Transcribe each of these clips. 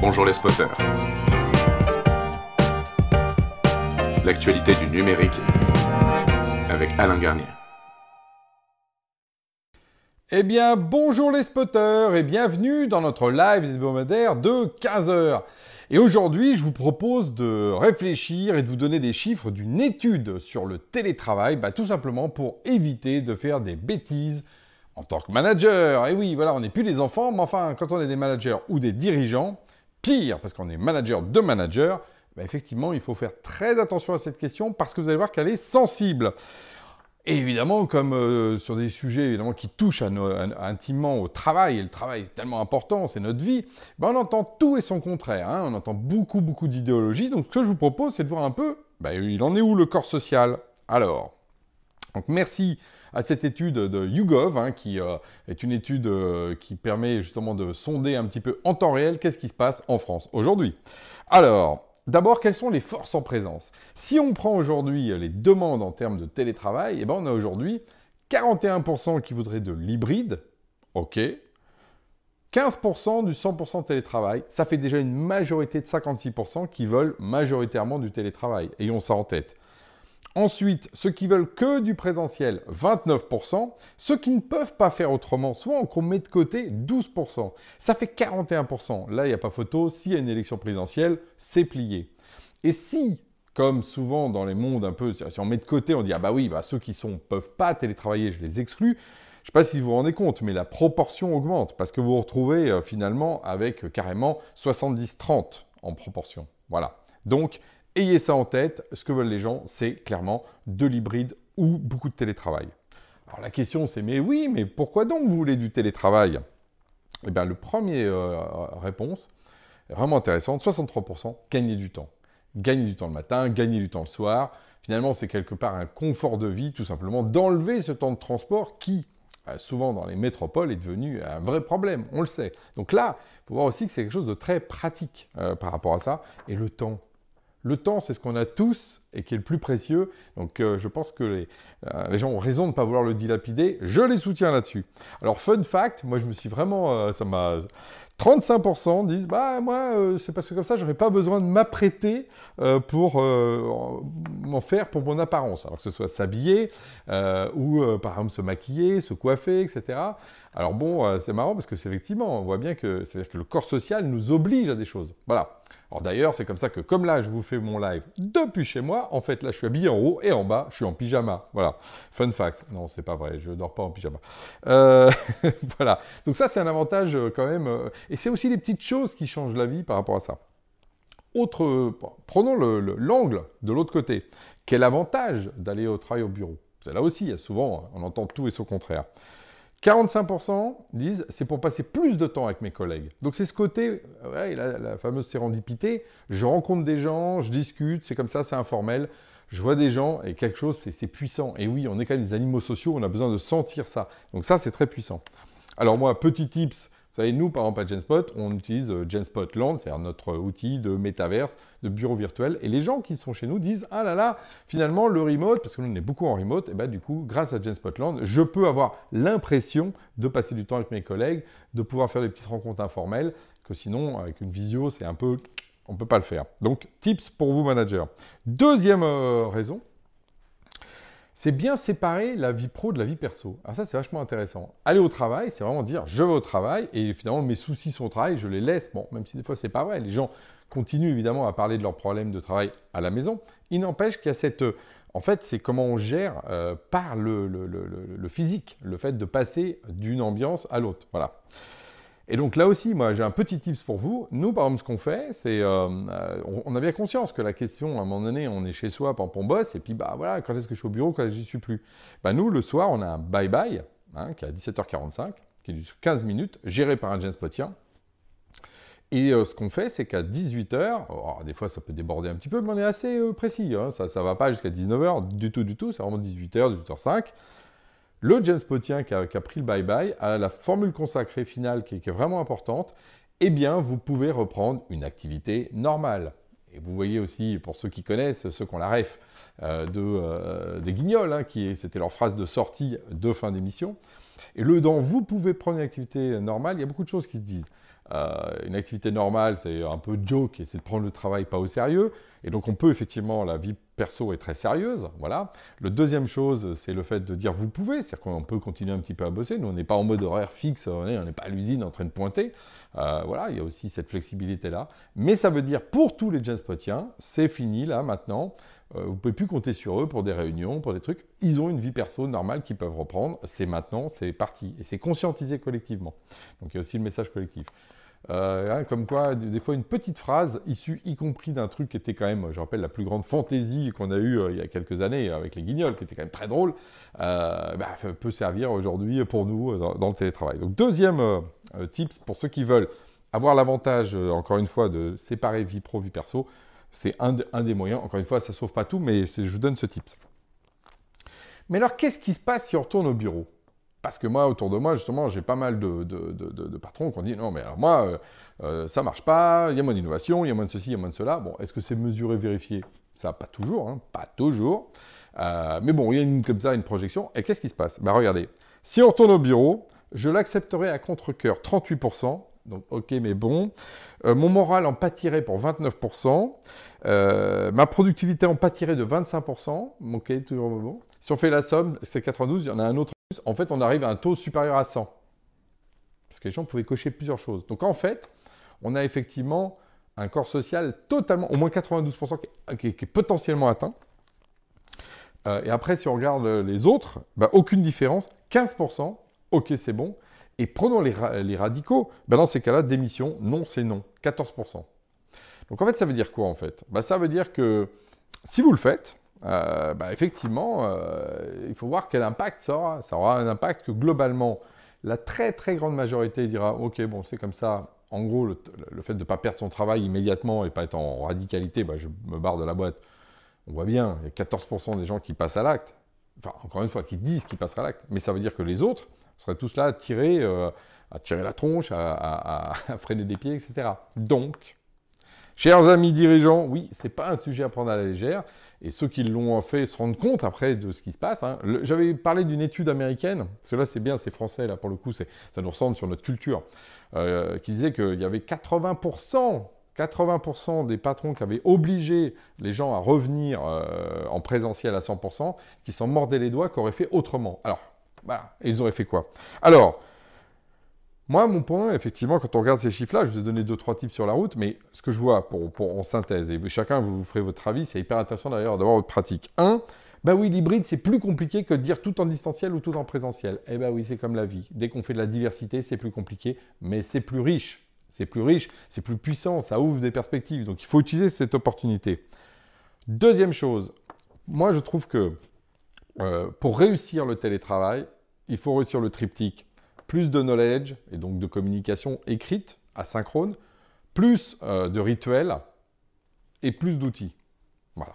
Bonjour les spotters. L'actualité du numérique avec Alain Garnier. Eh bien, bonjour les spotters et bienvenue dans notre live hebdomadaire de 15h. Et aujourd'hui, je vous propose de réfléchir et de vous donner des chiffres d'une étude sur le télétravail, bah, tout simplement pour éviter de faire des bêtises en tant que manager. Et oui, voilà, on n'est plus des enfants, mais enfin, quand on est des managers ou des dirigeants, Pire, parce qu'on est manager de manager, bah, effectivement, il faut faire très attention à cette question parce que vous allez voir qu'elle est sensible. Et évidemment, comme euh, sur des sujets qui touchent intimement au travail, et le travail est tellement important, c'est notre vie, bah, on entend tout et son contraire. Hein. on entend beaucoup, beaucoup d'idéologie. Donc, ce que je vous propose, c'est de voir un peu, bah, il en est où le corps social? Alors, donc merci à cette étude de YouGov, hein, qui euh, est une étude euh, qui permet justement de sonder un petit peu en temps réel qu'est-ce qui se passe en France aujourd'hui. Alors, D'abord, quelles sont les forces en présence? Si on prend aujourd'hui les demandes en termes de télétravail, eh ben on a aujourd'hui 41% qui voudraient de l'hybride, ok, 15% du 100% télétravail, ça fait déjà une majorité de 56% qui veulent majoritairement du télétravail. Ayons ça en tête. Ensuite, ceux qui veulent que du présentiel, 29%. Ceux qui ne peuvent pas faire autrement, soit on met de côté 12%. Ça fait 41%. Là, il n'y a pas photo. S'il y a une élection présidentielle, c'est plié. Et si, comme souvent dans les mondes un peu, si on met de côté, on dit ah bah oui, bah ceux qui ne peuvent pas télétravailler, je les exclus. Je ne sais pas si vous vous rendez compte, mais la proportion augmente parce que vous vous retrouvez euh, finalement avec carrément 70-30 en proportion. Voilà. Donc, Ayez ça en tête, ce que veulent les gens, c'est clairement de l'hybride ou beaucoup de télétravail. Alors la question c'est, mais oui, mais pourquoi donc vous voulez du télétravail? Eh bien, le premier euh, réponse est vraiment intéressante, 63%, gagner du temps. Gagner du temps le matin, gagner du temps le soir. Finalement, c'est quelque part un confort de vie, tout simplement, d'enlever ce temps de transport qui, euh, souvent dans les métropoles, est devenu un vrai problème, on le sait. Donc là, il faut voir aussi que c'est quelque chose de très pratique euh, par rapport à ça. Et le temps, le temps, c'est ce qu'on a tous et qui est le plus précieux. Donc euh, je pense que les, euh, les, gens ont raison de ne pas vouloir le dilapider. Je les soutiens là-dessus. Alors fun fact, moi je me suis vraiment... Euh, ça m'a 35% disent bah moi c'est parce que comme ça j'aurais pas besoin de m'apprêter pour m'en faire pour mon apparence alors que ce soit s'habiller ou par exemple se maquiller se coiffer etc alors bon c'est marrant parce que c'est effectivement on voit bien que c'est à dire que le corps social nous oblige à des choses voilà alors d'ailleurs c'est comme ça que comme là je vous fais mon live depuis chez moi en fait là je suis habillé en haut et en bas je suis en pyjama voilà fun fact non c'est pas vrai je dors pas en pyjama voilà donc ça c'est un avantage quand même et c'est aussi les petites choses qui changent la vie par rapport à ça. Autre, prenons l'angle de l'autre côté. Quel avantage d'aller au travail au bureau? Là aussi, souvent, on entend tout et son contraire. 45% disent c'est pour passer plus de temps avec mes collègues. Donc c'est ce côté, la, fameuse sérendipité, je rencontre des gens, je discute, c'est comme ça, c'est informel, je vois des gens et quelque chose, c'est puissant. Et oui, on est quand même des animaux sociaux, on a besoin de sentir ça. Donc ça, c'est très puissant. Alors moi, petit tips, vous savez, nous, par exemple, à Genspot, on utilise euh, Genspot Land, c'est-à-dire notre outil de métaverse, de bureau virtuel. Et les gens qui sont chez nous disent Ah là là, finalement, le remote, parce que nous, on est beaucoup en remote, et bien du coup, grâce à Genspot Land, je peux avoir l'impression de passer du temps avec mes collègues, de pouvoir faire des petites rencontres informelles, que sinon, avec une visio, c'est un peu. On ne peut pas le faire. Donc, tips pour vous, managers. Deuxième euh, raison, c'est bien séparer la vie pro de la vie perso. Alors ça, c'est vachement intéressant. Aller au travail, c'est vraiment dire je vais au travail et finalement mes soucis sont au travail, je les laisse. Bon, même si des fois c'est pas vrai, les gens continuent évidemment à parler de leurs problèmes de travail à la maison. Il n'empêche qu'il y a cette, en fait, c'est comment on gère euh, par le, le, physique, le fait de passer d'une ambiance à l'autre. Voilà. Et donc là aussi, moi j'ai un petit tips pour vous. Nous, par exemple, ce qu'on fait, c'est, euh, euh, on, a bien conscience que la question, à un moment donné, on est chez soi, par on bosse, et puis bah voilà, quand est-ce que je suis au bureau, quand j'y suis plus? Bah, Nous, le soir, on a un bye-bye, hein, qui est à 17h45, qui est 15 minutes, géré par un Genspotien. Et euh, ce qu'on fait, c'est qu'à 18h, des fois ça peut déborder un petit peu, mais on est assez précis, hein, ça ne va pas jusqu'à 19h du tout, du tout, c'est vraiment 18h, 18h05. Le James Potien qui a, pris le bye-bye a la formule consacrée finale qui est, vraiment importante. Eh bien, vous pouvez reprendre une activité normale. Et vous voyez aussi, pour ceux qui connaissent, ceux qui ont la ref, de, des guignols, hein, qui c'était leur phrase de sortie de fin d'émission. Et le dans vous pouvez prendre une activité normale, il y a beaucoup de choses qui se disent. Euh, une activité normale, c'est un peu joke c'est de prendre le travail pas au sérieux. Et donc on peut effectivement, la vie perso est très sérieuse. Voilà. Le deuxième chose, c'est le fait de dire vous pouvez, c'est-à-dire qu'on peut continuer un petit peu à bosser. Nous, on n'est pas en mode horaire fixe, on n'est pas à l'usine en train de pointer. Euh, voilà, il y a aussi cette flexibilité-là. Mais ça veut dire pour tous les Jenspotiens, c'est fini là maintenant. Euh, vous ne pouvez plus compter sur eux pour des réunions, pour des trucs. Ils ont une vie perso normale qu'ils peuvent reprendre. C'est maintenant, c'est parti. Et c'est conscientisé collectivement. Donc il y a aussi le message collectif. Euh, comme quoi, des fois, une petite phrase issue, y compris d'un truc qui était quand même, je rappelle, la plus grande fantaisie qu'on a eue euh, il y a quelques années avec les guignols, qui était quand même très drôle, euh, bah, peut servir aujourd'hui pour nous dans, le télétravail. Donc, deuxième tips pour ceux qui veulent avoir l'avantage, encore une fois, de séparer vie pro, vie perso, c'est un, un, des moyens. Encore une fois, ça ne sauve pas tout, mais je vous donne ce tips. Mais alors, qu'est-ce qui se passe si on retourne au bureau? Parce que moi, autour de moi, justement, j'ai pas mal de, patrons qui ont dit non, mais alors moi, euh, euh, ça marche pas, il y a moins d'innovation, il y a moins de ceci, il y a moins de cela. Bon, est-ce que c'est mesuré, vérifié? Ça, pas toujours, hein, pas toujours. Euh, mais bon, il y a une, comme ça une projection. Et qu'est-ce qui se passe? Bah regardez, si on retourne au bureau, je l'accepterai à contre-coeur 38%. Donc, ok, mais bon. mon moral en pâtirait pour 29%. ma productivité en pâtirait de 25%. Ok, toujours bon. Si on fait la somme, c'est 92, il y en a un autre en fait, on arrive à un taux supérieur à 100. Parce que les gens pouvaient cocher plusieurs choses. Donc en fait, on a effectivement un corps social totalement, au moins 92% qui est, potentiellement atteint. Euh, et après, si on regarde les autres, bah, aucune différence. 15%, ok, c'est bon. Et prenons les, radicaux, bah, dans ces cas-là, démission, non, c'est non. 14%. Donc en fait, ça veut dire quoi en fait? Bah, Ça veut dire que si vous le faites, euh, bah, effectivement, euh, il faut voir quel impact ça aura. Ça aura un impact que globalement, la très très grande majorité dira Ok, bon, c'est comme ça. En gros, le, fait de ne pas perdre son travail immédiatement et pas être en radicalité, bah, je me barre de la boîte. On voit bien, il y a 14% des gens qui passent à l'acte. Enfin, encore une fois, qui disent qu'ils passent à l'acte. Mais ça veut dire que les autres seraient tous là à tirer, euh, à tirer la tronche, à, à freiner des pieds, etc. Donc, Chers amis dirigeants, oui, ce n'est pas un sujet à prendre à la légère, et ceux qui l'ont fait se rendent compte après de ce qui se passe. Hein. J'avais parlé d'une étude américaine, là c'est bien, c'est français, là pour le coup, ça nous ressemble sur notre culture, euh, qui disait qu'il y avait 80%, 80% des patrons qui avaient obligé les gens à revenir euh, en présentiel à 100%, qui s'en mordaient les doigts, qui auraient fait autrement. Alors, voilà, et ils auraient fait quoi? Alors, moi, mon point, effectivement, quand on regarde ces chiffres-là, je vous ai donné deux, trois tips sur la route, mais ce que je vois pour, en synthèse, et chacun vous, ferez votre avis, c'est hyper intéressant d'ailleurs d'avoir votre pratique. Un, bah oui, l'hybride, c'est plus compliqué que de dire tout en distanciel ou tout en présentiel. Eh bien oui, c'est comme la vie. Dès qu'on fait de la diversité, c'est plus compliqué, mais c'est plus riche. C'est plus riche, c'est plus puissant, ça ouvre des perspectives. Donc il faut utiliser cette opportunité. Deuxième chose, moi je trouve que euh, pour réussir le télétravail, il faut réussir le triptyque plus de knowledge et donc de communication écrite, asynchrone, plus euh, de rituels et plus d'outils. Voilà.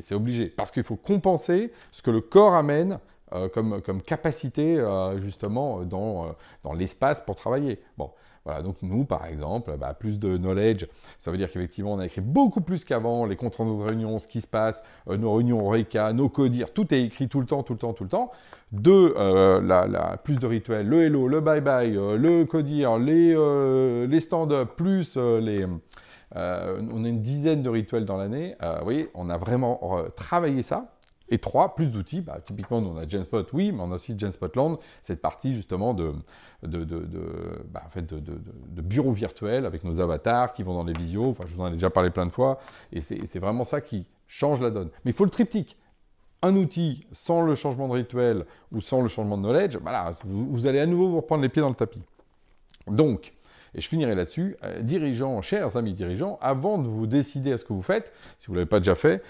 C'est obligé. Parce qu'il faut compenser ce que le corps amène euh, comme, capacité euh, justement dans, dans l'espace pour travailler. Bon, voilà, donc nous, par exemple, bah, plus de knowledge, ça veut dire qu'effectivement, on a écrit beaucoup plus qu'avant, les comptes de réunion, ce qui se passe, euh, nos réunions RECA, nos codir, tout est écrit tout le temps, tout le temps, tout le temps. Deux, euh, la, plus de rituels, le hello, le bye-bye, euh, le codir, les, les stand-up, plus les... on a une dizaine de rituels dans l'année. vous voyez, on a vraiment travaillé ça. Et trois, plus d'outils. Bah, typiquement, on a Genspot, oui, mais on a aussi Genspotland, cette partie justement de, de, de, bah, en fait de, bureaux virtuels avec nos avatars qui vont dans les visios. Enfin, je vous en ai déjà parlé plein de fois. Et c'est vraiment ça qui change la donne. Mais il faut le triptyque. Un outil sans le changement de rituel ou sans le changement de knowledge, voilà, vous allez à nouveau vous reprendre les pieds dans le tapis. Donc, et je finirai là-dessus. Euh, dirigeants, chers amis dirigeants, avant de vous décider à ce que vous faites, si vous ne l'avez pas déjà fait,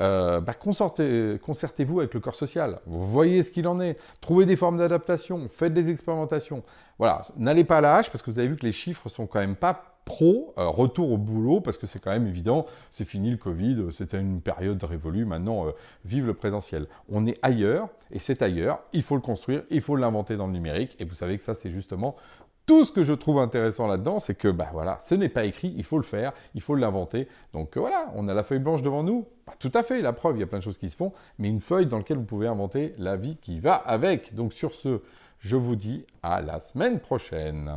euh, bah, concertez-vous avec le corps social. Voyez ce qu'il en est. Trouvez des formes d'adaptation. Faites des expérimentations. Voilà. N'allez pas à la hache parce que vous avez vu que les chiffres sont quand même pas pro, euh, retour au boulot, parce que c'est quand même évident, c'est fini le Covid, c'était une période révolue, maintenant, vive le présentiel. On est ailleurs, et c'est ailleurs, il faut le construire, il faut l'inventer dans le numérique, et vous savez que ça, c'est justement Tout ce que je trouve intéressant là-dedans, c'est que bah voilà, ce n'est pas écrit, il faut le faire, il faut l'inventer. Donc euh, voilà, on a la feuille blanche devant nous. Pas tout à fait, la preuve, il y a plein de choses qui se font, mais une feuille dans laquelle vous pouvez inventer la vie qui va avec. Donc sur ce, je vous dis à la semaine prochaine.